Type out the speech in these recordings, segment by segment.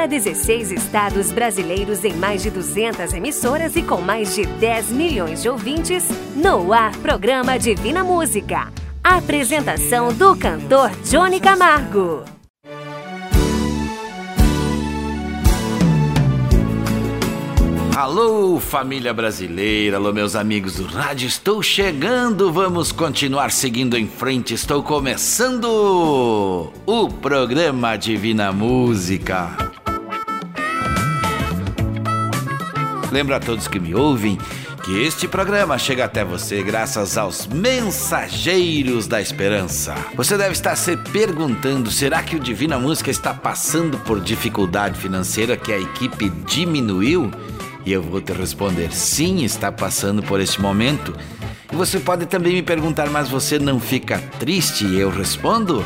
para 16 estados brasileiros em mais de 200 emissoras e com mais de 10 milhões de ouvintes, no ar programa Divina Música. Apresentação do cantor Johnny Camargo. Alô, família brasileira, alô, meus amigos do rádio, estou chegando, vamos continuar seguindo em frente. Estou começando o programa Divina Música. Lembro a todos que me ouvem que este programa chega até você graças aos mensageiros da esperança. Você deve estar se perguntando: será que o Divina Música está passando por dificuldade financeira que a equipe diminuiu? E eu vou te responder: sim, está passando por este momento. E você pode também me perguntar, mas você não fica triste? E eu respondo: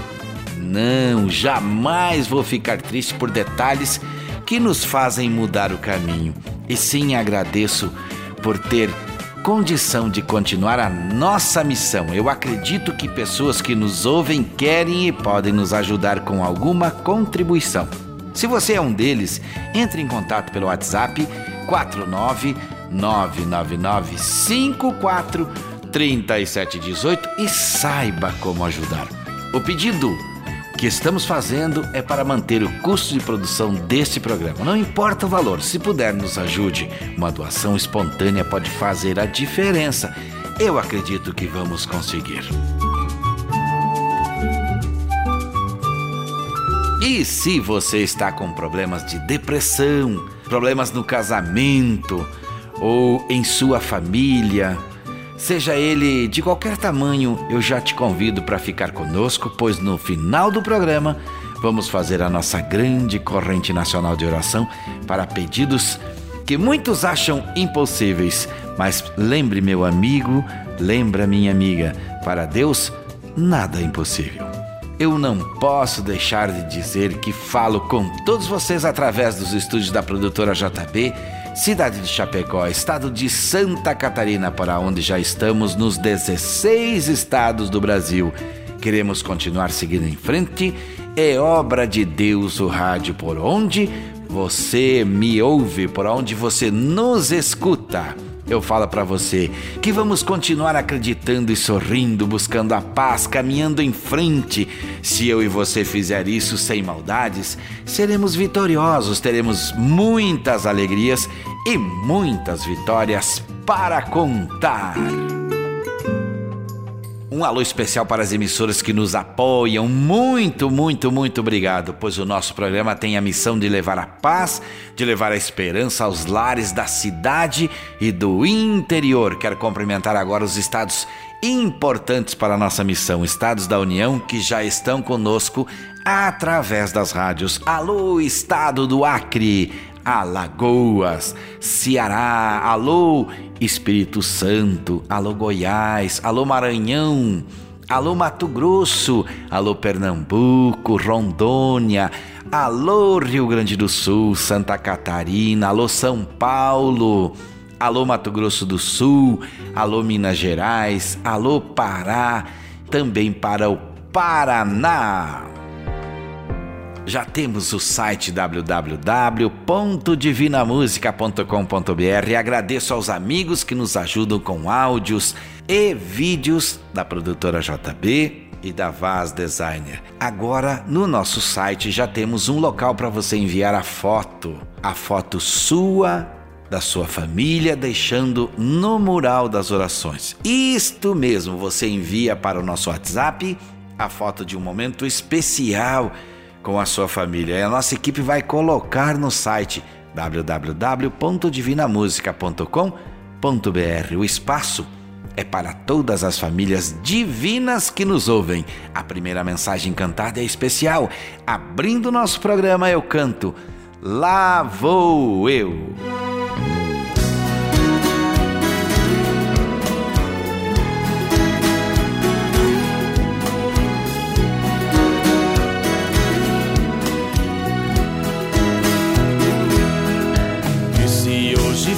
não, jamais vou ficar triste por detalhes que nos fazem mudar o caminho. E sim, agradeço por ter condição de continuar a nossa missão. Eu acredito que pessoas que nos ouvem querem e podem nos ajudar com alguma contribuição. Se você é um deles, entre em contato pelo WhatsApp 49999543718 e saiba como ajudar. O pedido que estamos fazendo é para manter o custo de produção deste programa. Não importa o valor, se puder nos ajude. Uma doação espontânea pode fazer a diferença. Eu acredito que vamos conseguir. E se você está com problemas de depressão, problemas no casamento ou em sua família, seja ele de qualquer tamanho, eu já te convido para ficar conosco, pois no final do programa vamos fazer a nossa grande corrente nacional de oração para pedidos que muitos acham impossíveis. Mas lembre, meu amigo, lembra, minha amiga, para Deus nada é impossível. Eu não posso deixar de dizer que falo com todos vocês através dos estúdios da produtora JB, cidade de Chapecó, estado de Santa Catarina, para onde já estamos nos 16 estados do Brasil. Queremos continuar seguindo em frente. É obra de Deus o rádio por onde você me ouve, por onde você nos escuta eu falo para você que vamos continuar acreditando e sorrindo, buscando a paz, caminhando em frente. Se eu e você fizer isso sem maldades, seremos vitoriosos, teremos muitas alegrias e muitas vitórias para contar. Um alô especial para as emissoras que nos apoiam. Muito, muito, muito obrigado, pois o nosso programa tem a missão de levar a paz, de levar a esperança aos lares da cidade e do interior. Quero cumprimentar agora os estados importantes para a nossa missão, estados da União que já estão conosco através das rádios. Alô, estado do Acre. Alagoas, Ceará, alô Espírito Santo, alô Goiás, alô Maranhão, alô Mato Grosso, alô Pernambuco, Rondônia, alô Rio Grande do Sul, Santa Catarina, alô São Paulo, alô Mato Grosso do Sul, alô Minas Gerais, alô Pará, também para o Paraná já temos o site www.divinamusica.com.br. Agradeço aos amigos que nos ajudam com áudios e vídeos da produtora JB e da Vaz Designer. Agora, no nosso site já temos um local para você enviar a foto, a foto sua da sua família, deixando no mural das orações. Isto mesmo, você envia para o nosso WhatsApp a foto de um momento especial com a sua família. E a nossa equipe vai colocar no site www.divinamusica.com.br. O espaço é para todas as famílias divinas que nos ouvem. A primeira mensagem cantada é especial. Abrindo nosso programa, eu canto Lá Vou Eu.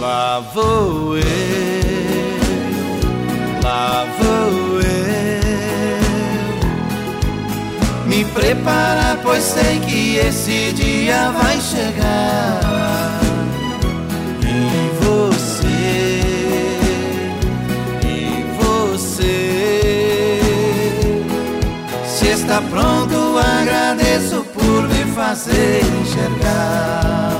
Lá vou eu, lá vou eu. Me preparar, pois sei que esse dia vai chegar. E você está pronto, agradeço por me fazer enxergar.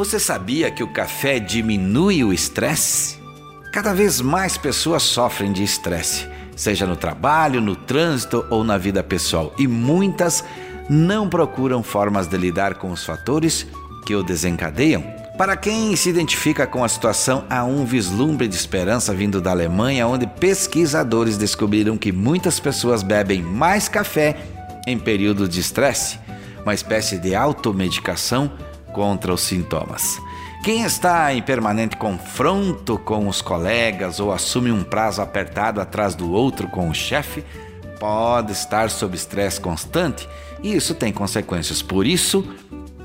Você sabia que o café diminui o estresse? Cada vez mais pessoas sofrem de estresse, seja no trabalho, no trânsito ou na vida pessoal, e muitas não procuram formas de lidar com os fatores que o desencadeiam. Para quem se identifica com a situação, há um vislumbre de esperança vindo da Alemanha, onde pesquisadores descobriram que muitas pessoas bebem mais café em períodos de estresse, uma espécie de automedicação contra os sintomas. Quem está em permanente confronto com os colegas ou assume um prazo apertado atrás do outro com o chefe pode estar sob estresse constante e isso tem consequências. Por isso,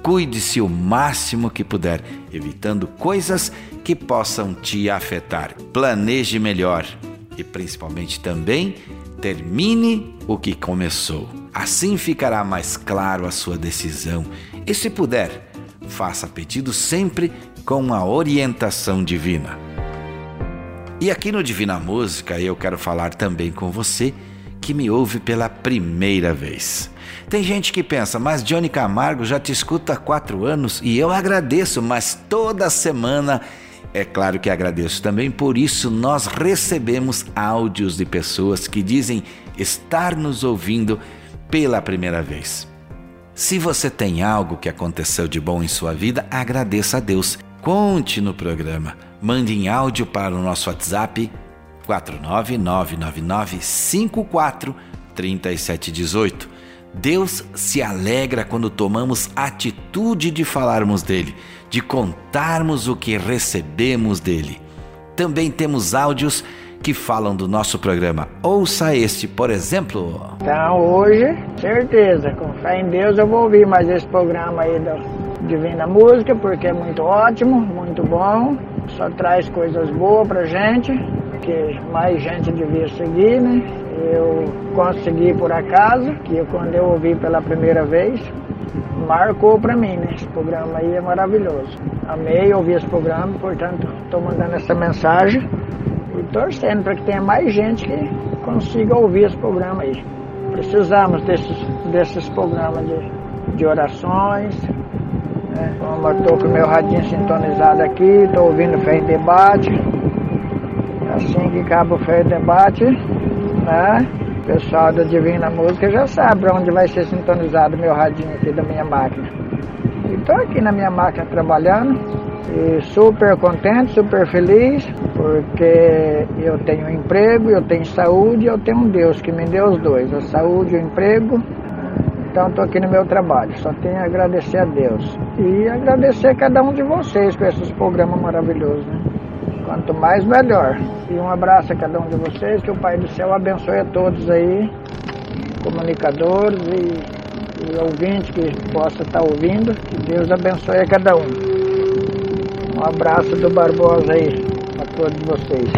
cuide-se o máximo que puder, evitando coisas que possam te afetar. Planeje melhor e principalmente também termine o que começou. Assim ficará mais claro a sua decisão. E se puder, Faça pedido sempre com a orientação divina. E aqui no Divina Música eu quero falar também com você que me ouve pela primeira vez. Tem gente que pensa, mas Johnny Camargo já te escuta há quatro anos e eu agradeço, mas toda semana é claro que agradeço também, por isso nós recebemos áudios de pessoas que dizem estar nos ouvindo pela primeira vez. Se você tem algo que aconteceu de bom em sua vida, agradeça a Deus. Conte no programa. Mande em áudio para o nosso WhatsApp 49999543718. Deus se alegra quando tomamos atitude de falarmos dele, de contarmos o que recebemos dele. Também temos áudios que falam do nosso programa. Ouça este, por exemplo. Então hoje, certeza, com fé em Deus eu vou ouvir mais esse programa aí da Divina Música, porque é muito ótimo, muito bom, só traz coisas boas pra gente, que mais gente devia seguir, né? Eu consegui por acaso, que quando eu ouvi pela primeira vez, marcou para mim, né? Esse programa aí é maravilhoso. Amei ouvir esse programa, portanto, estou mandando essa mensagem torcendo para que tenha mais gente que consiga ouvir esse programa aí. Precisamos desses, desses programas de, de orações. Né? Como eu estou com o meu radinho sintonizado aqui, estou ouvindo Fé em Debate. Assim que acaba o Fé em Debate, né? O pessoal da Divina Música já sabe onde vai ser sintonizado o meu radinho aqui da minha máquina. Estou aqui na minha máquina trabalhando e super contente, super feliz, porque eu tenho emprego, eu tenho saúde, eu tenho um Deus que me deu os dois, a saúde e o emprego. Então estou aqui no meu trabalho, só tenho a agradecer a Deus. E agradecer a cada um de vocês por esses programas maravilhosos. Né? Quanto mais, melhor. E um abraço a cada um de vocês, que o Pai do Céu abençoe a todos aí, comunicadores e, e ouvintes que possa estar ouvindo. Que Deus abençoe a cada um. Um abraço do Barbosa aí a todos vocês.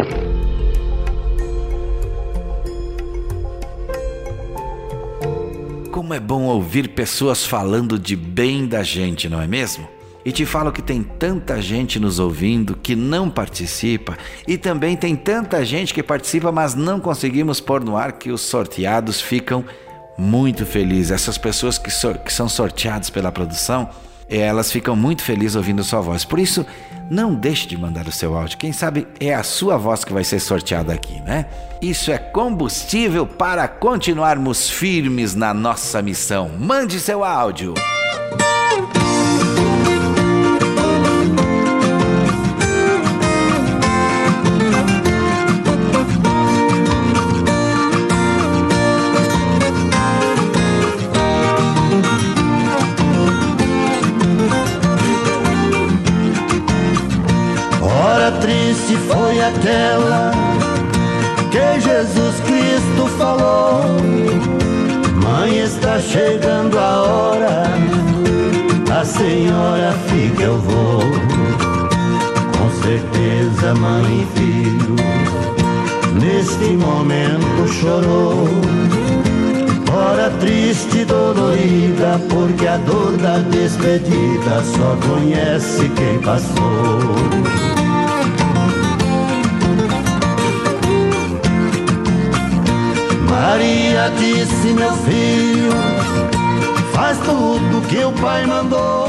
Como é bom ouvir pessoas falando de bem da gente, não é mesmo? E te falo que tem tanta gente nos ouvindo que não participa, e também tem tanta gente que participa, mas não conseguimos pôr no ar que os sorteados ficam muito felizes. Essas pessoas que, so que são sorteadas pela produção, elas ficam muito felizes ouvindo sua voz. Por isso, não deixe de mandar o seu áudio. Quem sabe é a sua voz que vai ser sorteada aqui, né? Isso é combustível para continuarmos firmes na nossa missão. Mande seu áudio. Aquela que Jesus Cristo falou: Mãe, está chegando a hora, a senhora fica, eu vou. Com certeza, mãe e filho, neste momento chorou. Ora triste e dolorida, porque a dor da despedida só conhece quem passou. Disse, meu filho, faz tudo que o pai mandou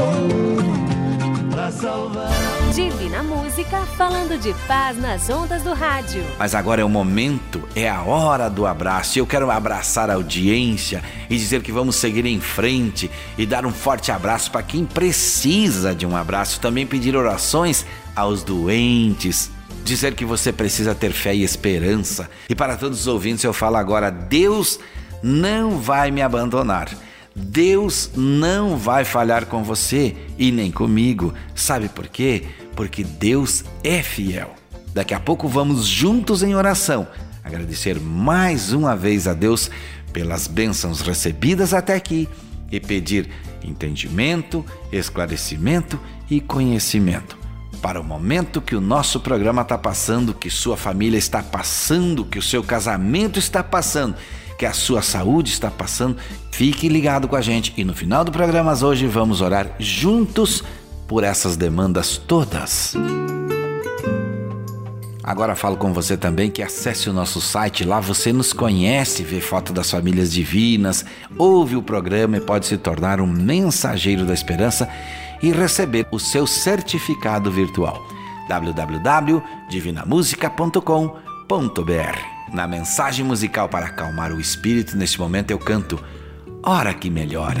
pra salvar. Divina Música falando de paz nas ondas do rádio. Mas agora é o momento, é a hora do abraço. Eu quero abraçar a audiência e dizer que vamos seguir em frente e dar um forte abraço para quem precisa de um abraço. Também pedir orações aos doentes, dizer que você precisa ter fé e esperança. E para todos os ouvintes, eu falo agora: Deus não vai me abandonar. Deus não vai falhar com você e nem comigo. Sabe por quê? Porque Deus é fiel. Daqui a pouco vamos juntos em oração agradecer mais uma vez a Deus pelas bênçãos recebidas até aqui e pedir entendimento, esclarecimento e conhecimento para o momento que o nosso programa está passando, que sua família está passando, que o seu casamento está passando, que a sua saúde está passando. Fique ligado com a gente e no final do programa hoje vamos orar juntos por essas demandas todas. Agora falo com você também que acesse o nosso site, lá você nos conhece, vê foto das famílias divinas, ouve o programa e pode se tornar um mensageiro da esperança e receber o seu certificado virtual. www.divinamusica.com.br Na mensagem musical para acalmar o espírito, neste momento eu canto Hora que Melhora.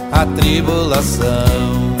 a tribulação.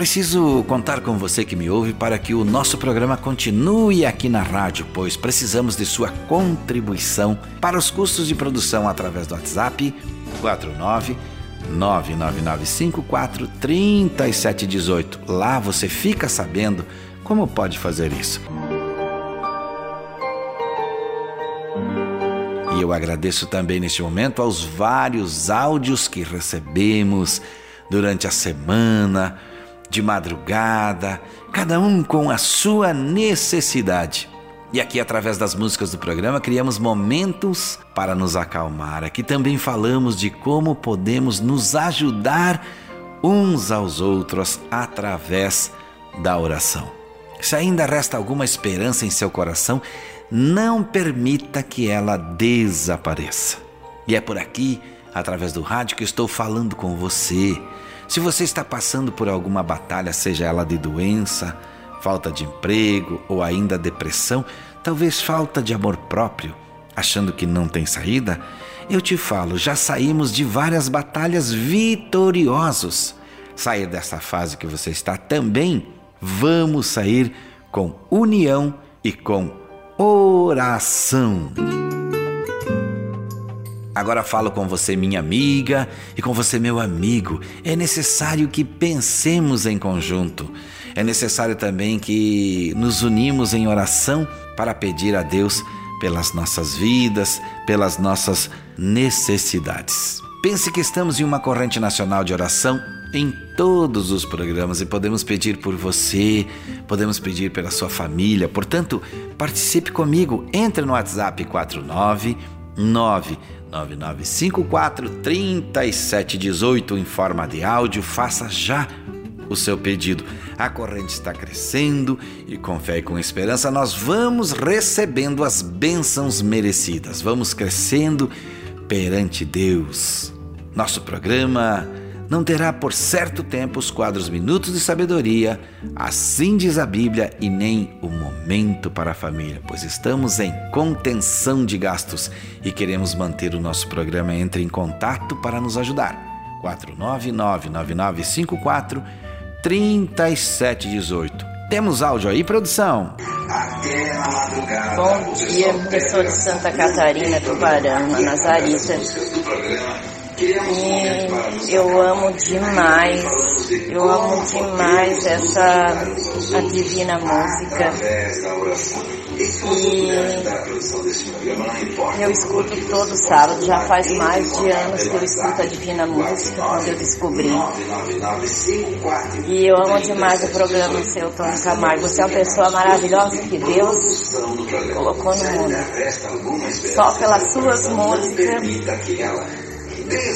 Preciso contar com você que me ouve para que o nosso programa continue aqui na rádio, pois precisamos de sua contribuição para os custos de produção através do WhatsApp 49 3718. Lá você fica sabendo como pode fazer isso. E eu agradeço também neste momento aos vários áudios que recebemos durante a semana de madrugada, cada um com a sua necessidade. E aqui, através das músicas do programa, criamos momentos para nos acalmar. Aqui também falamos de como podemos nos ajudar uns aos outros através da oração. Se ainda resta alguma esperança em seu coração, não permita que ela desapareça. E é por aqui, através do rádio, que estou falando com você se você está passando por alguma batalha, seja ela de doença, falta de emprego ou ainda depressão, talvez falta de amor próprio, achando que não tem saída, eu te falo, já saímos de várias batalhas vitoriosos. Sair dessa fase que você está também, vamos sair com união e com oração. Agora falo com você, minha amiga, e com você, meu amigo. É necessário que pensemos em conjunto. É necessário também que nos unimos em oração para pedir a Deus pelas nossas vidas, pelas nossas necessidades. Pense que estamos em uma corrente nacional de oração em todos os programas e podemos pedir por você, podemos pedir pela sua família. Portanto, participe comigo. Entre no WhatsApp 49 9954 3718 em forma de áudio. Faça já o seu pedido. a corrente está crescendo e com fé e com esperança nós vamos recebendo as bênçãos merecidas, vamos crescendo perante Deus. Nosso programa não terá por certo tempo os quadros Minutos de Sabedoria, assim diz a Bíblia, e nem o momento para a família, pois estamos em contenção de gastos e queremos manter o nosso programa. Entre em contato para nos ajudar. 499-9954 3718. Temos áudio aí, produção? Bom dia, eu sou de Santa Catarina, Tubarão, Nazarita. E eu amo demais, eu amo demais essa a divina música. E eu escuto todo sábado, já faz mais de anos que eu escuto a Divina Música, quando eu descobri. E eu amo demais o programa seu, Tony Camargo. Você é uma pessoa maravilhosa que Deus colocou no mundo. Só pelas suas músicas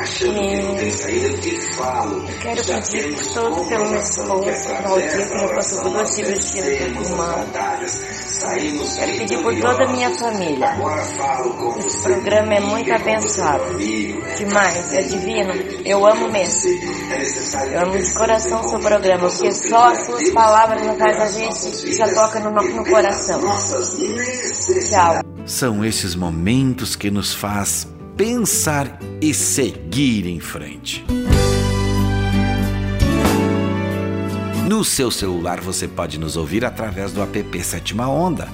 E quero pedir por todo pelo meu esposo, Valdir, que já passou por duas cirurgias do pulmão. Quero pedir por toda a minha família. Esse programa é muito abençoado. Demais, é divino. Eu amo mesmo. Eu amo de coração o seu programa, porque só as suas palavras não faz a gente já toca no, no coração. Tchau. São esses momentos que nos faz pensar e seguir em frente. No seu celular você pode nos ouvir através do app Sétima Onda.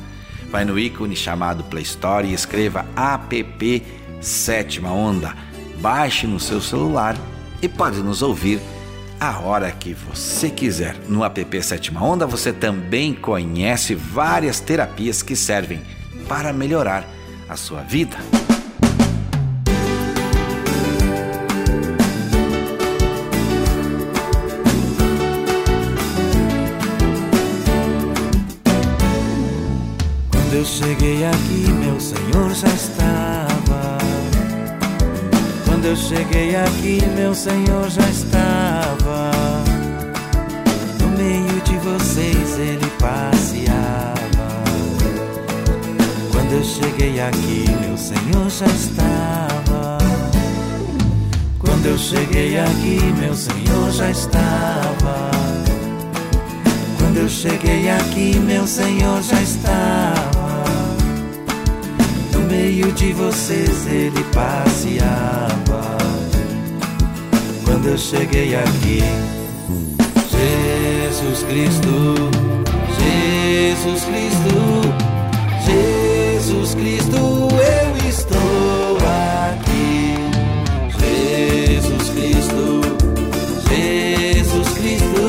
Vai no ícone chamado Play Store e escreva app Sétima Onda. Baixe no seu celular e pode nos ouvir a hora que você quiser. No app Sétima Onda você também conhece várias terapias que servem para melhorar a sua vida. Cheguei aqui, meu Senhor já estava. Quando eu cheguei aqui, meu Senhor já estava. No meio de vocês ele passeava. Quando eu cheguei aqui, meu Senhor já estava. Quando eu cheguei aqui, meu Senhor já estava. Quando eu cheguei aqui, meu Senhor já estava meio de vocês ele passeava. Quando eu cheguei aqui, Jesus Cristo, Jesus Cristo, Jesus Cristo, eu estou aqui. Jesus Cristo, Jesus Cristo,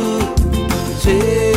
Jesus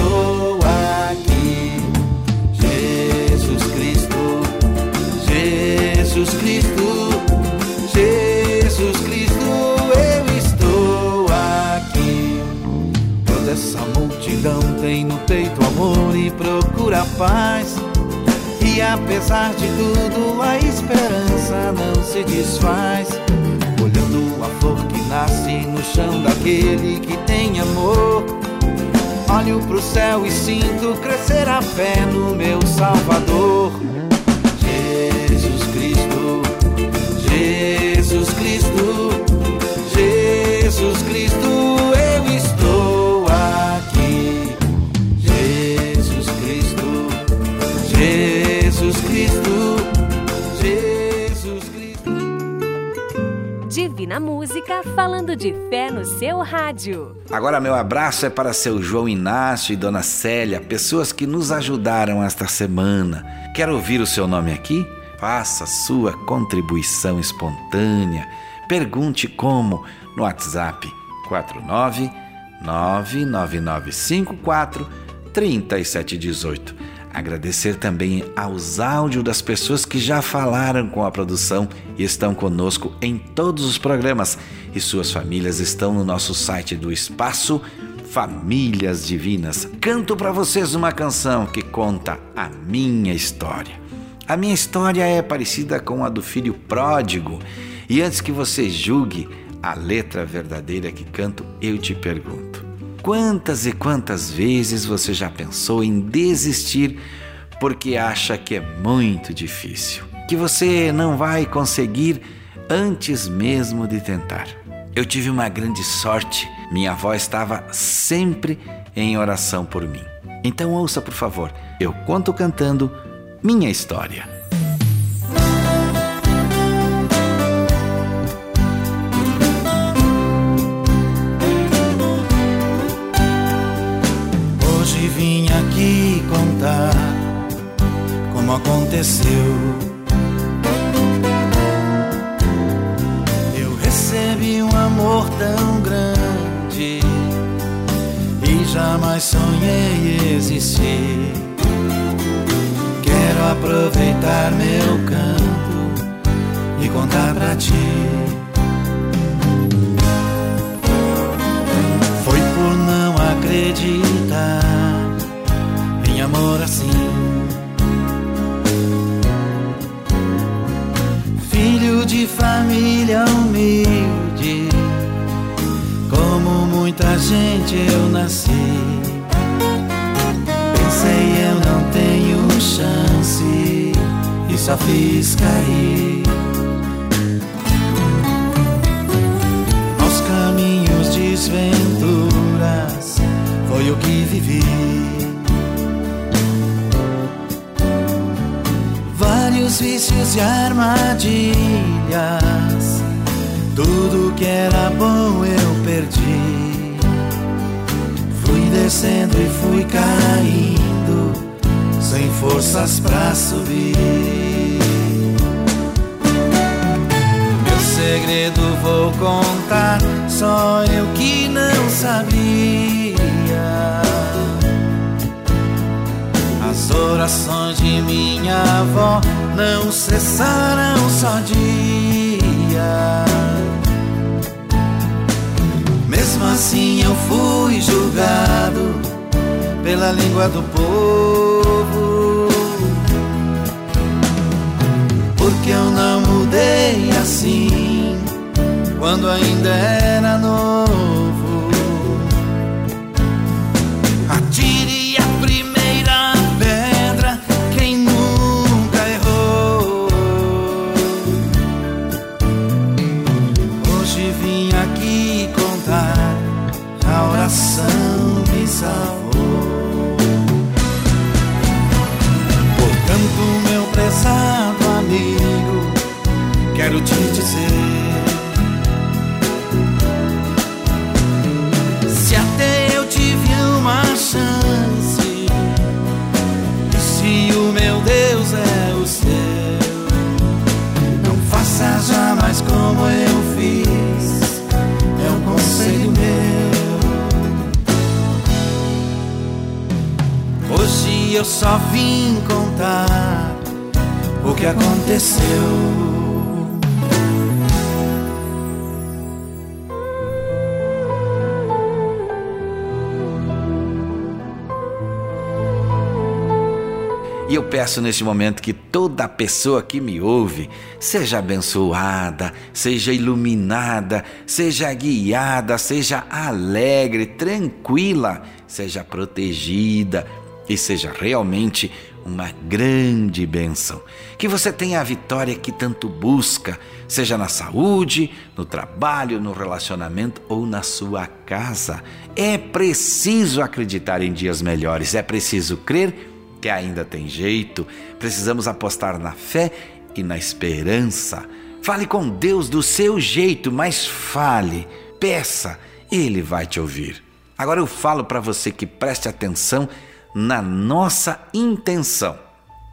Essa multidão tem no peito amor e procura paz. E apesar de tudo, a esperança não se desfaz. Olhando a flor que nasce no chão daquele que tem amor. Olho pro céu e sinto crescer a fé no meu Salvador. Divina Música falando de fé no seu rádio. Agora, meu abraço é para seu João Inácio e Dona Célia, pessoas que nos ajudaram esta semana. Quer ouvir o seu nome aqui? Faça sua contribuição espontânea. Pergunte como no WhatsApp 49 99954 3718. Agradecer também aos áudios das pessoas que já falaram com a produção e estão conosco em todos os programas. E suas famílias estão no nosso site do Espaço Famílias Divinas. Canto para vocês uma canção que conta a minha história. A minha história é parecida com a do filho pródigo. E antes que você julgue a letra verdadeira que canto, eu te pergunto: Quantas e quantas vezes você já pensou em desistir porque acha que é muito difícil, que você não vai conseguir antes mesmo de tentar? Eu tive uma grande sorte, minha avó estava sempre em oração por mim. Então ouça, por favor, eu conto cantando minha história. Aconteceu. Eu recebi um amor tão grande e jamais sonhei existir. Quero aproveitar meu canto e contar pra ti. Foi por não acreditar amor assim. Filho de família humilde, como muita gente eu nasci. Pensei eu não tenho chance e só fiz cair. Aos caminhos desventuras foi o que vivi. Vários vícios e armadilhas. Tudo que era bom eu perdi. Fui descendo e fui caindo, sem forças pra subir. Meu segredo vou contar, só eu que não sabia. As orações de minha avó não cessaram só dia. Mesmo assim eu fui julgado pela língua do povo. Porque eu não mudei assim quando ainda era novo. Hoje eu só vim contar o que aconteceu. E eu peço neste momento que toda pessoa que me ouve seja abençoada, seja iluminada, seja guiada, seja alegre, tranquila, seja protegida, e seja realmente uma grande bênção. Que você tenha a vitória que tanto busca, seja na saúde, no trabalho, no relacionamento ou na sua casa. É preciso acreditar em dias melhores, é preciso crer que ainda tem jeito, precisamos apostar na fé e na esperança. Fale com Deus do seu jeito, mas fale, peça, Ele vai te ouvir. Agora eu falo para você que preste atenção na nossa intenção.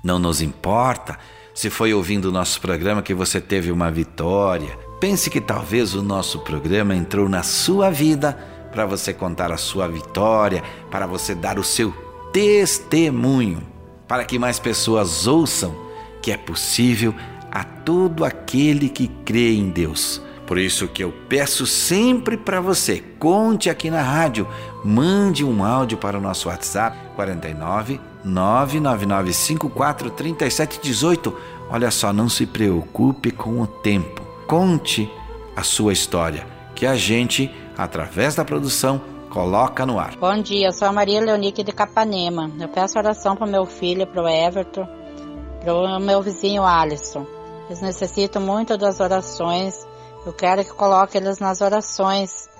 Não nos importa se foi ouvindo o nosso programa que você teve uma vitória. Pense que talvez o nosso programa entrou na sua vida para você contar a sua vitória, para você dar o seu testemunho, para que mais pessoas ouçam que é possível a todo aquele que crê em Deus. Por isso que eu peço sempre para você, conte aqui na rádio, mande um áudio para o nosso WhatsApp 49 99954 3718. Olha só, não se preocupe com o tempo. Conte a sua história, que a gente, através da produção, coloca no ar. Bom dia, eu sou a Maria Leonique de Capanema. Eu peço oração para o meu filho, para o Everton, para o meu vizinho Alisson. Eles necessitam muito das orações. Eu quero que coloque eles nas orações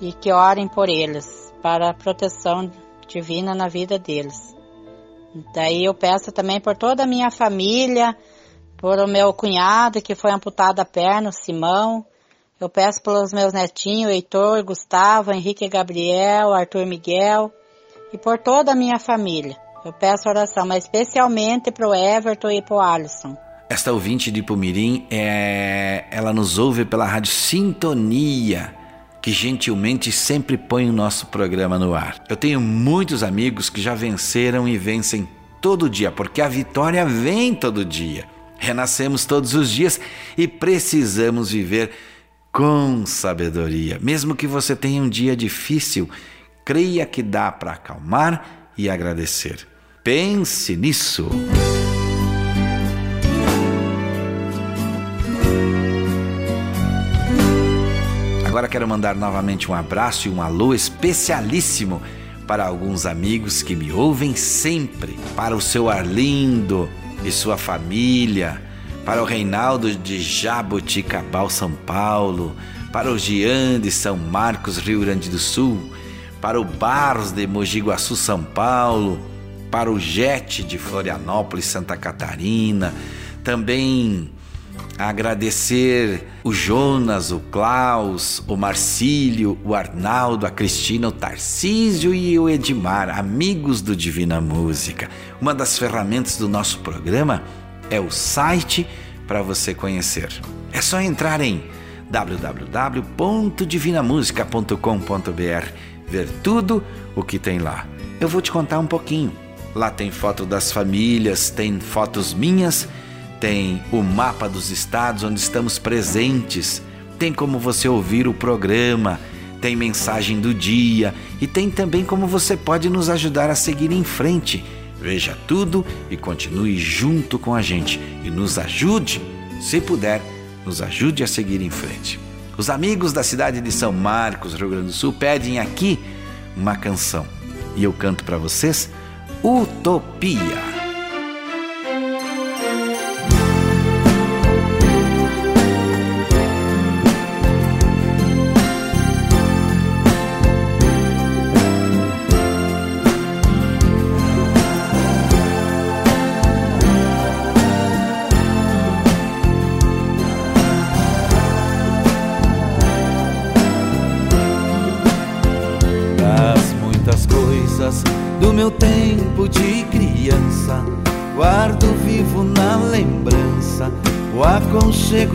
e que orem por eles, para a proteção divina na vida deles. Daí eu peço também por toda a minha família, por o meu cunhado que foi amputado a perna, o Simão. Eu peço pelos meus netinhos, Heitor, Gustavo, Henrique Gabriel, Arthur Miguel e por toda a minha família. Eu peço oração, mas especialmente para o Everton e para o Alisson. Esta ouvinte de Pumirim, é... ela nos ouve pela rádio Sintonia, que gentilmente sempre põe o nosso programa no ar. Eu tenho muitos amigos que já venceram e vencem todo dia, porque a vitória vem todo dia. Renascemos todos os dias e precisamos viver com sabedoria. Mesmo que você tenha um dia difícil, creia que dá para acalmar e agradecer. Pense nisso. Agora quero mandar novamente um abraço e um alô especialíssimo para alguns amigos que me ouvem sempre, para o seu Arlindo e sua família, para o Reinaldo de Jaboticabal, São Paulo, para o Gian de São Marcos, Rio Grande do Sul, para o Barros de Mogi Guaçu, São Paulo, para o Jet de Florianópolis, Santa Catarina, também agradecer o Jonas, o Klaus, o Marcílio, o Arnaldo, a Cristina, o Tarcísio e o Edmar, amigos do Divina Música. Uma das ferramentas do nosso programa é o site para você conhecer. É só entrar em www.divinamusica.com.br, ver tudo o que tem lá. Eu vou te contar um pouquinho. Lá tem foto das famílias, tem fotos minhas tem o mapa dos estados onde estamos presentes, tem como você ouvir o programa, tem mensagem do dia e tem também como você pode nos ajudar a seguir em frente. Veja tudo e continue junto com a gente e nos ajude, se puder, nos ajude a seguir em frente. Os amigos da cidade de São Marcos, Rio Grande do Sul, pedem aqui uma canção e eu canto para vocês Utopia.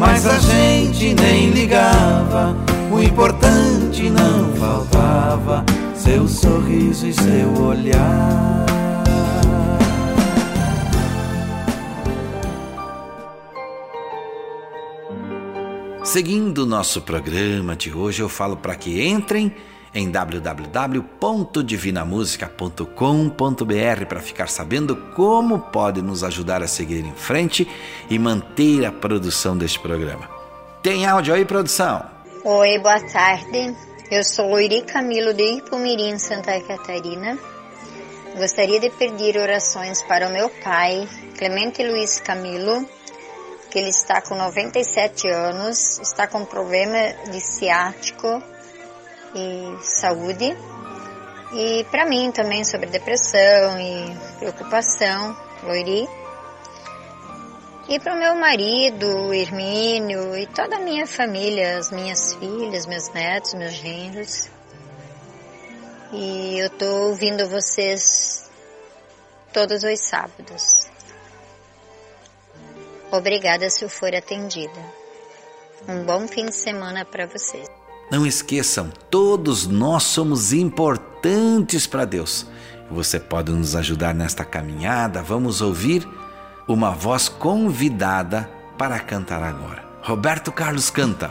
mas a gente nem ligava. O importante não faltava, seu sorriso e seu olhar. Seguindo o nosso programa de hoje, eu falo para que entrem em www.divinamusica.com.br para ficar sabendo como pode nos ajudar a seguir em frente e manter a produção deste programa. Tem áudio aí, produção? Oi, boa tarde. Eu sou Loiri Camilo de Ipumirim, Santa Catarina. Gostaria de pedir orações para o meu pai, Clemente Luiz Camilo, que ele está com 97 anos, está com problema de ciático e saúde. E para mim também sobre depressão e preocupação, Loiri. E para o meu marido, Hermínio, e toda a minha família, as minhas filhas, meus netos, meus genros. E eu estou ouvindo vocês todos os sábados. Obrigada se eu for atendida. Um bom fim de semana para vocês. Não esqueçam, todos nós somos importantes para Deus. Você pode nos ajudar nesta caminhada. Vamos ouvir uma voz convidada para cantar agora. Roberto Carlos canta.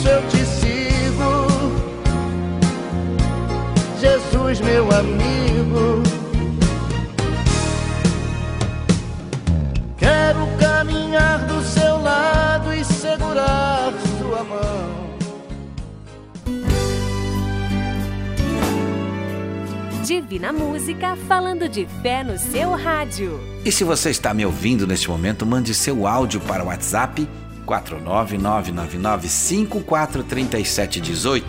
Isso eu te Jesus, meu amigo. Quero caminhar do seu lado e segurar sua mão. Divina Música falando de fé no seu rádio. E se você está me ouvindo neste momento, mande seu áudio para o WhatsApp 49999543718.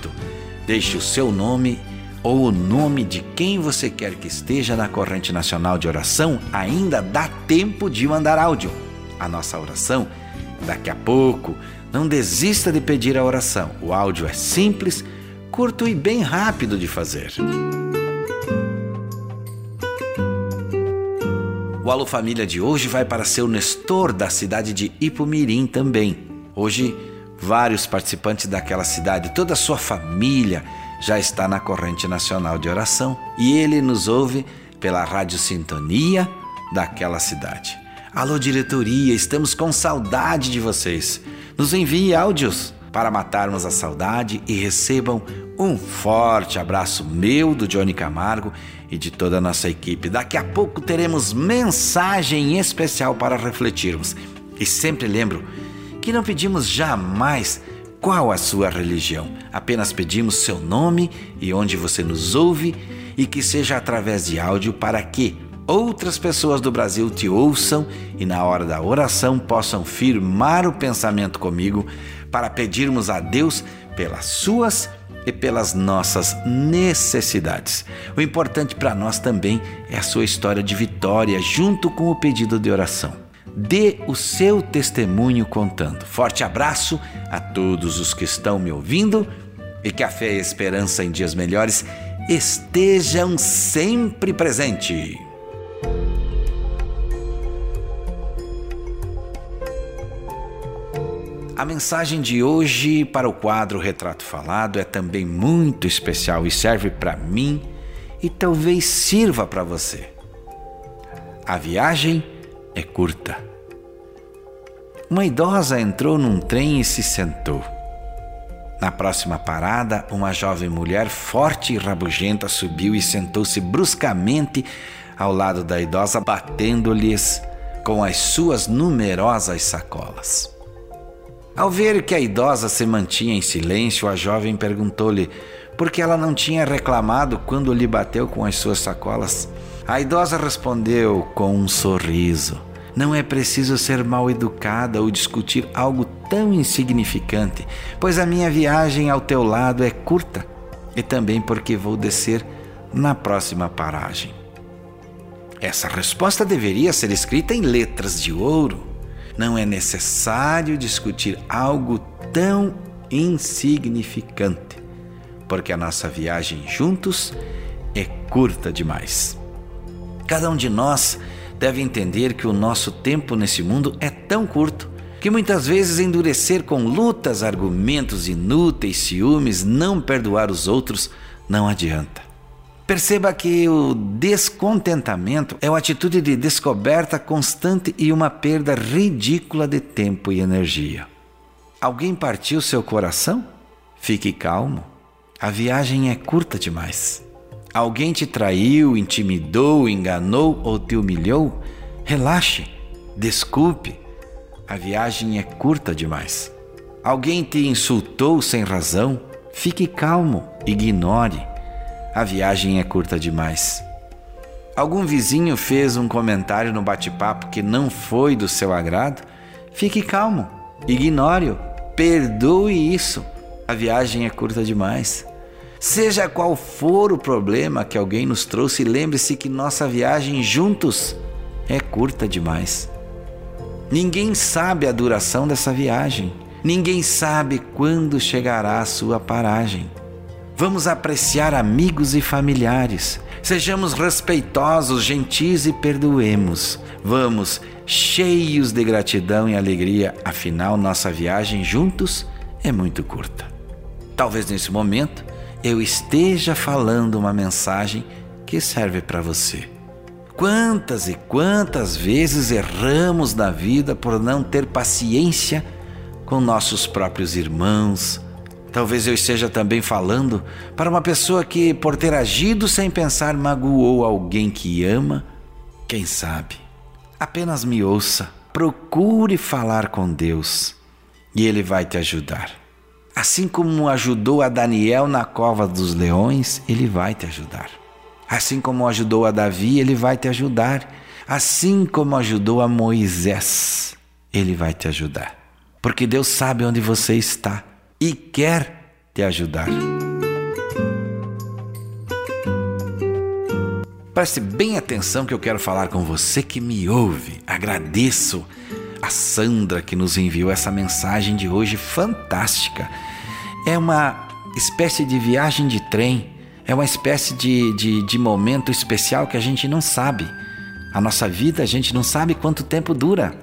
Deixe o seu nome ou o nome de quem você quer que esteja na corrente nacional de oração, ainda dá tempo de mandar áudio. A nossa oração daqui a pouco. Não desista de pedir a oração. O áudio é simples, curto e bem rápido de fazer. O Alô Família de hoje vai para seu Nestor da cidade de Ipumirim também. Hoje, vários participantes daquela cidade, toda a sua família, já está na corrente nacional de oração e ele nos ouve pela Rádio Sintonia daquela cidade. Alô, diretoria, estamos com saudade de vocês. Nos envie áudios para matarmos a saudade e recebam um forte abraço meu, do Johnny Camargo e de toda a nossa equipe. Daqui a pouco teremos mensagem especial para refletirmos. E sempre lembro que não pedimos jamais qual a sua religião. Apenas pedimos seu nome e onde você nos ouve e que seja através de áudio para que outras pessoas do Brasil te ouçam e na hora da oração possam firmar o pensamento comigo para pedirmos a Deus pelas suas e pelas nossas necessidades. O importante para nós também é a sua história de vitória junto com o pedido de oração dê o seu testemunho contando. Forte abraço a todos os que estão me ouvindo e que a fé e a esperança em dias melhores estejam sempre presentes. A mensagem de hoje para o quadro Retrato Falado é também muito especial e serve para mim e talvez sirva para você. A viagem é curta. Uma idosa entrou num trem e se sentou. Na próxima parada, uma jovem mulher forte e rabugenta subiu e sentou-se bruscamente ao lado da idosa, batendo-lhes com as suas numerosas sacolas. Ao ver que a idosa se mantinha em silêncio, a jovem perguntou-lhe por que ela não tinha reclamado quando lhe bateu com as suas sacolas. A idosa respondeu com um sorriso: Não é preciso ser mal educada ou discutir algo tão insignificante, pois a minha viagem ao teu lado é curta e também porque vou descer na próxima paragem. Essa resposta deveria ser escrita em letras de ouro. Não é necessário discutir algo tão insignificante, porque a nossa viagem juntos é curta demais. Cada um de nós deve entender que o nosso tempo nesse mundo é tão curto que muitas vezes endurecer com lutas, argumentos inúteis, ciúmes, não perdoar os outros não adianta. Perceba que o descontentamento é uma atitude de descoberta constante e uma perda ridícula de tempo e energia. Alguém partiu seu coração? Fique calmo. A viagem é curta demais. Alguém te traiu, intimidou, enganou ou te humilhou? Relaxe, desculpe. A viagem é curta demais. Alguém te insultou sem razão? Fique calmo, ignore a viagem é curta demais. Algum vizinho fez um comentário no bate-papo que não foi do seu agrado? Fique calmo, ignore-o, perdoe isso. A viagem é curta demais. Seja qual for o problema que alguém nos trouxe, lembre-se que nossa viagem juntos é curta demais. Ninguém sabe a duração dessa viagem. Ninguém sabe quando chegará a sua paragem. Vamos apreciar amigos e familiares. Sejamos respeitosos, gentis e perdoemos. Vamos cheios de gratidão e alegria, afinal, nossa viagem juntos é muito curta. Talvez nesse momento eu esteja falando uma mensagem que serve para você. Quantas e quantas vezes erramos na vida por não ter paciência com nossos próprios irmãos, Talvez eu esteja também falando para uma pessoa que, por ter agido sem pensar, magoou alguém que ama. Quem sabe? Apenas me ouça, procure falar com Deus e Ele vai te ajudar. Assim como ajudou a Daniel na cova dos leões, Ele vai te ajudar. Assim como ajudou a Davi, Ele vai te ajudar. Assim como ajudou a Moisés, Ele vai te ajudar. Porque Deus sabe onde você está e quer te ajudar. Preste bem atenção que eu quero falar com você que me ouve. Agradeço a Sandra que nos enviou essa mensagem de hoje fantástica. É uma espécie de viagem de trem, é uma espécie de, de, de momento especial que a gente não sabe. A nossa vida a gente não sabe quanto tempo dura.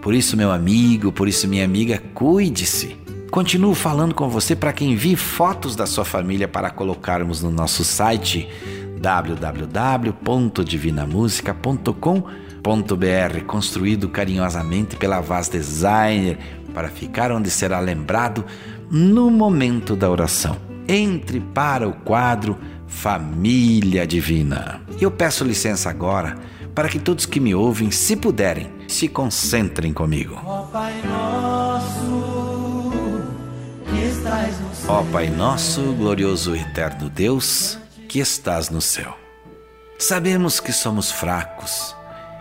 Por isso, meu amigo, por isso, minha amiga, cuide-se. Continuo falando com você para que envie fotos da sua família para colocarmos no nosso site www.divinamusica.com.br, construído carinhosamente pela Vaz Designer para ficar onde será lembrado no momento da oração. Entre para o quadro Família Divina. Eu peço licença agora para que todos que me ouvem, se puderem, se concentrem comigo. Ó Pai nosso Ó Pai nosso, glorioso e eterno Deus, que estás no céu. Sabemos que somos fracos,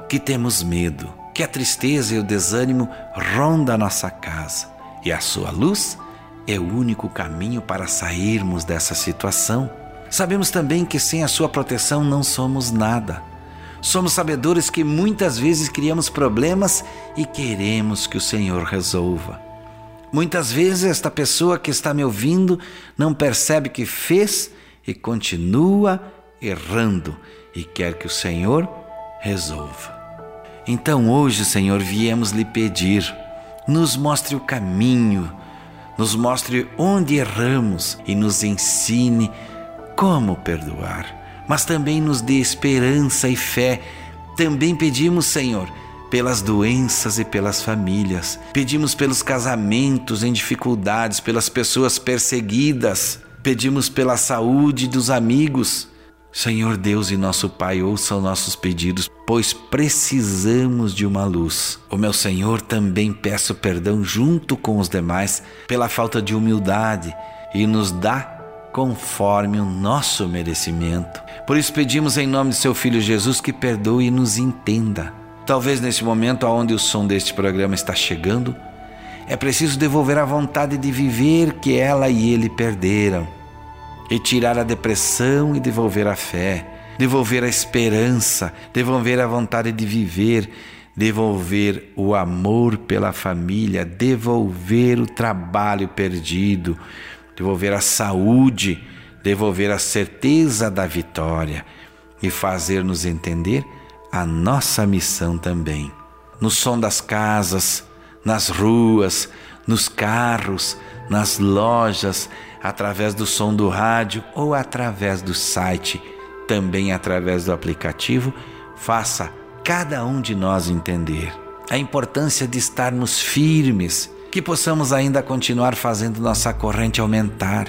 que temos medo, que a tristeza e o desânimo rondam a nossa casa e a sua luz é o único caminho para sairmos dessa situação. Sabemos também que sem a sua proteção não somos nada. Somos sabedores que muitas vezes criamos problemas e queremos que o Senhor resolva. Muitas vezes esta pessoa que está me ouvindo não percebe que fez e continua errando e quer que o Senhor resolva. Então hoje, Senhor, viemos lhe pedir, nos mostre o caminho, nos mostre onde erramos e nos ensine como perdoar, mas também nos dê esperança e fé. Também pedimos, Senhor, pelas doenças e pelas famílias. Pedimos pelos casamentos em dificuldades, pelas pessoas perseguidas. Pedimos pela saúde dos amigos. Senhor Deus e nosso Pai, ouçam nossos pedidos, pois precisamos de uma luz. O meu Senhor, também peço perdão junto com os demais pela falta de humildade e nos dá conforme o nosso merecimento. Por isso pedimos em nome de seu Filho Jesus que perdoe e nos entenda. Talvez nesse momento aonde o som deste programa está chegando, é preciso devolver a vontade de viver que ela e ele perderam. E tirar a depressão e devolver a fé, devolver a esperança, devolver a vontade de viver, devolver o amor pela família, devolver o trabalho perdido, devolver a saúde, devolver a certeza da vitória e fazer-nos entender a nossa missão também. No som das casas, nas ruas, nos carros, nas lojas, através do som do rádio ou através do site, também através do aplicativo, faça cada um de nós entender a importância de estarmos firmes, que possamos ainda continuar fazendo nossa corrente aumentar.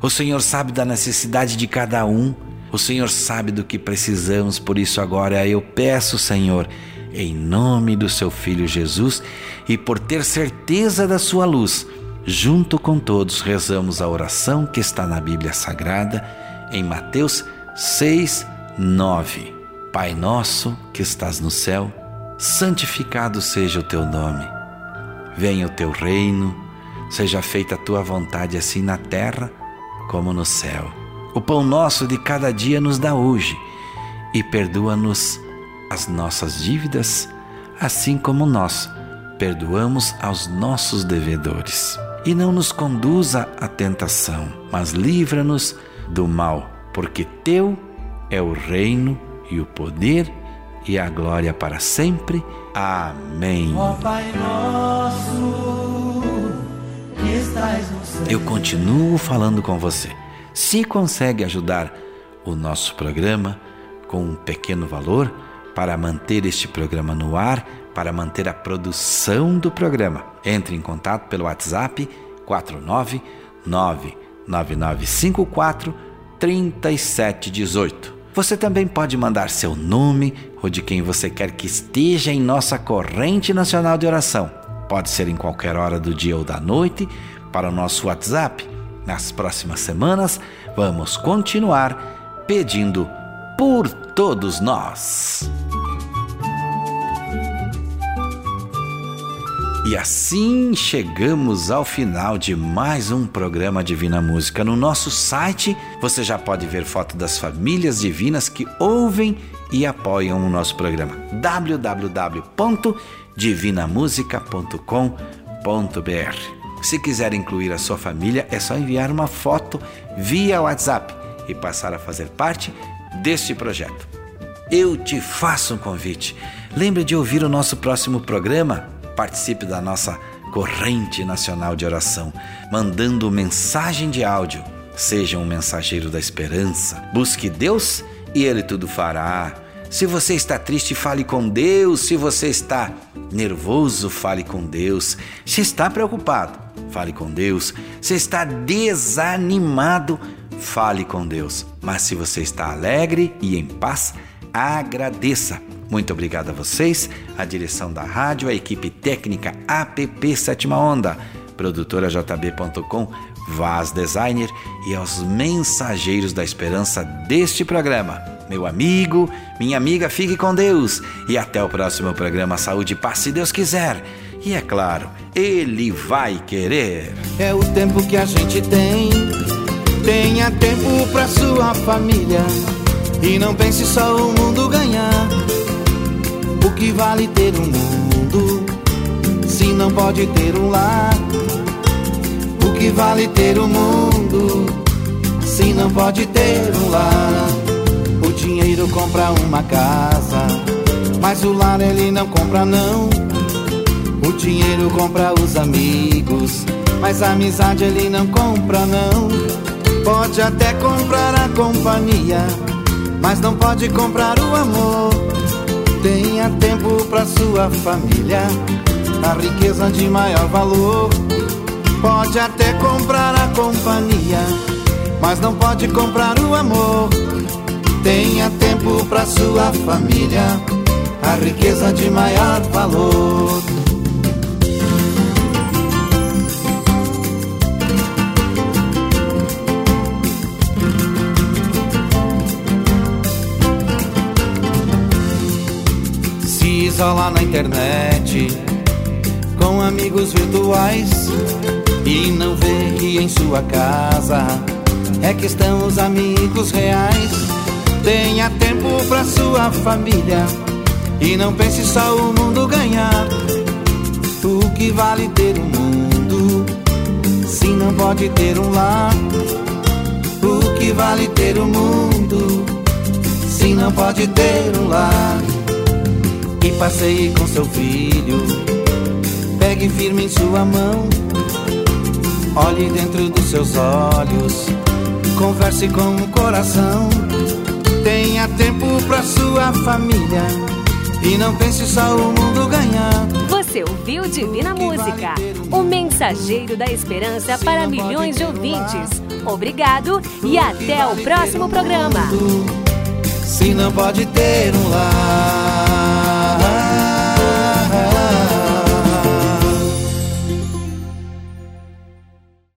O Senhor sabe da necessidade de cada um, o Senhor sabe do que precisamos, por isso agora eu peço, Senhor, em nome do seu filho Jesus e por ter certeza da sua luz, junto com todos rezamos a oração que está na Bíblia Sagrada, em Mateus 6, 9. Pai nosso que estás no céu, santificado seja o teu nome. Venha o teu reino, seja feita a tua vontade, assim na terra como no céu. O pão nosso de cada dia nos dá hoje e perdoa-nos as nossas dívidas, assim como nós perdoamos aos nossos devedores e não nos conduza à tentação, mas livra-nos do mal, porque teu é o reino e o poder e a glória para sempre. Amém. Ó Pai nosso, que estás no céu. Eu continuo falando com você. Se consegue ajudar o nosso programa com um pequeno valor para manter este programa no ar, para manter a produção do programa. Entre em contato pelo WhatsApp 4999954 3718. Você também pode mandar seu nome ou de quem você quer que esteja em nossa corrente nacional de oração. Pode ser em qualquer hora do dia ou da noite para o nosso WhatsApp. Nas próximas semanas, vamos continuar pedindo por todos nós. E assim chegamos ao final de mais um programa Divina Música. No nosso site você já pode ver foto das famílias divinas que ouvem e apoiam o nosso programa. www.divinamusica.com.br. Se quiser incluir a sua família, é só enviar uma foto via WhatsApp e passar a fazer parte deste projeto. Eu te faço um convite. Lembre de ouvir o nosso próximo programa Participe da nossa corrente nacional de oração, mandando mensagem de áudio. Seja um mensageiro da esperança. Busque Deus e Ele tudo fará. Se você está triste, fale com Deus. Se você está nervoso, fale com Deus. Se está preocupado, fale com Deus. Se está desanimado, fale com Deus. Mas se você está alegre e em paz, agradeça. Muito obrigado a vocês, a direção da rádio, a equipe técnica APP Sétima Onda, produtora JB.com, Vaz Designer e aos mensageiros da esperança deste programa. Meu amigo, minha amiga, fique com Deus e até o próximo programa Saúde e Paz, se Deus quiser. E é claro, Ele vai querer. É o tempo que a gente tem. Tenha tempo pra sua família. E não pense só o mundo ganhar. O que vale ter um mundo se não pode ter um lar? que vale ter o mundo se não pode ter um lar? O dinheiro compra uma casa, mas o lar ele não compra não. O dinheiro compra os amigos, mas a amizade ele não compra não. Pode até comprar a companhia, mas não pode comprar o amor. Tenha tempo para sua família, a riqueza de maior valor. Pode até comprar a companhia, mas não pode comprar o amor. Tenha tempo para sua família, a riqueza de maior valor. Se isola na internet com amigos virtuais e não vê que em sua casa é que estão os amigos reais. Tenha tempo pra sua família e não pense só o mundo ganhar. O que vale ter um mundo se não pode ter um lar? O que vale ter um mundo se não pode ter um lar? E passeie com seu filho, pegue firme em sua mão, olhe dentro dos seus olhos, converse com o coração. Tenha tempo pra sua família e não pense só o mundo ganhar. Você ouviu Divina Música, o mensageiro da esperança para milhões de ouvintes. Obrigado e até o próximo programa. Se não pode ter um lar.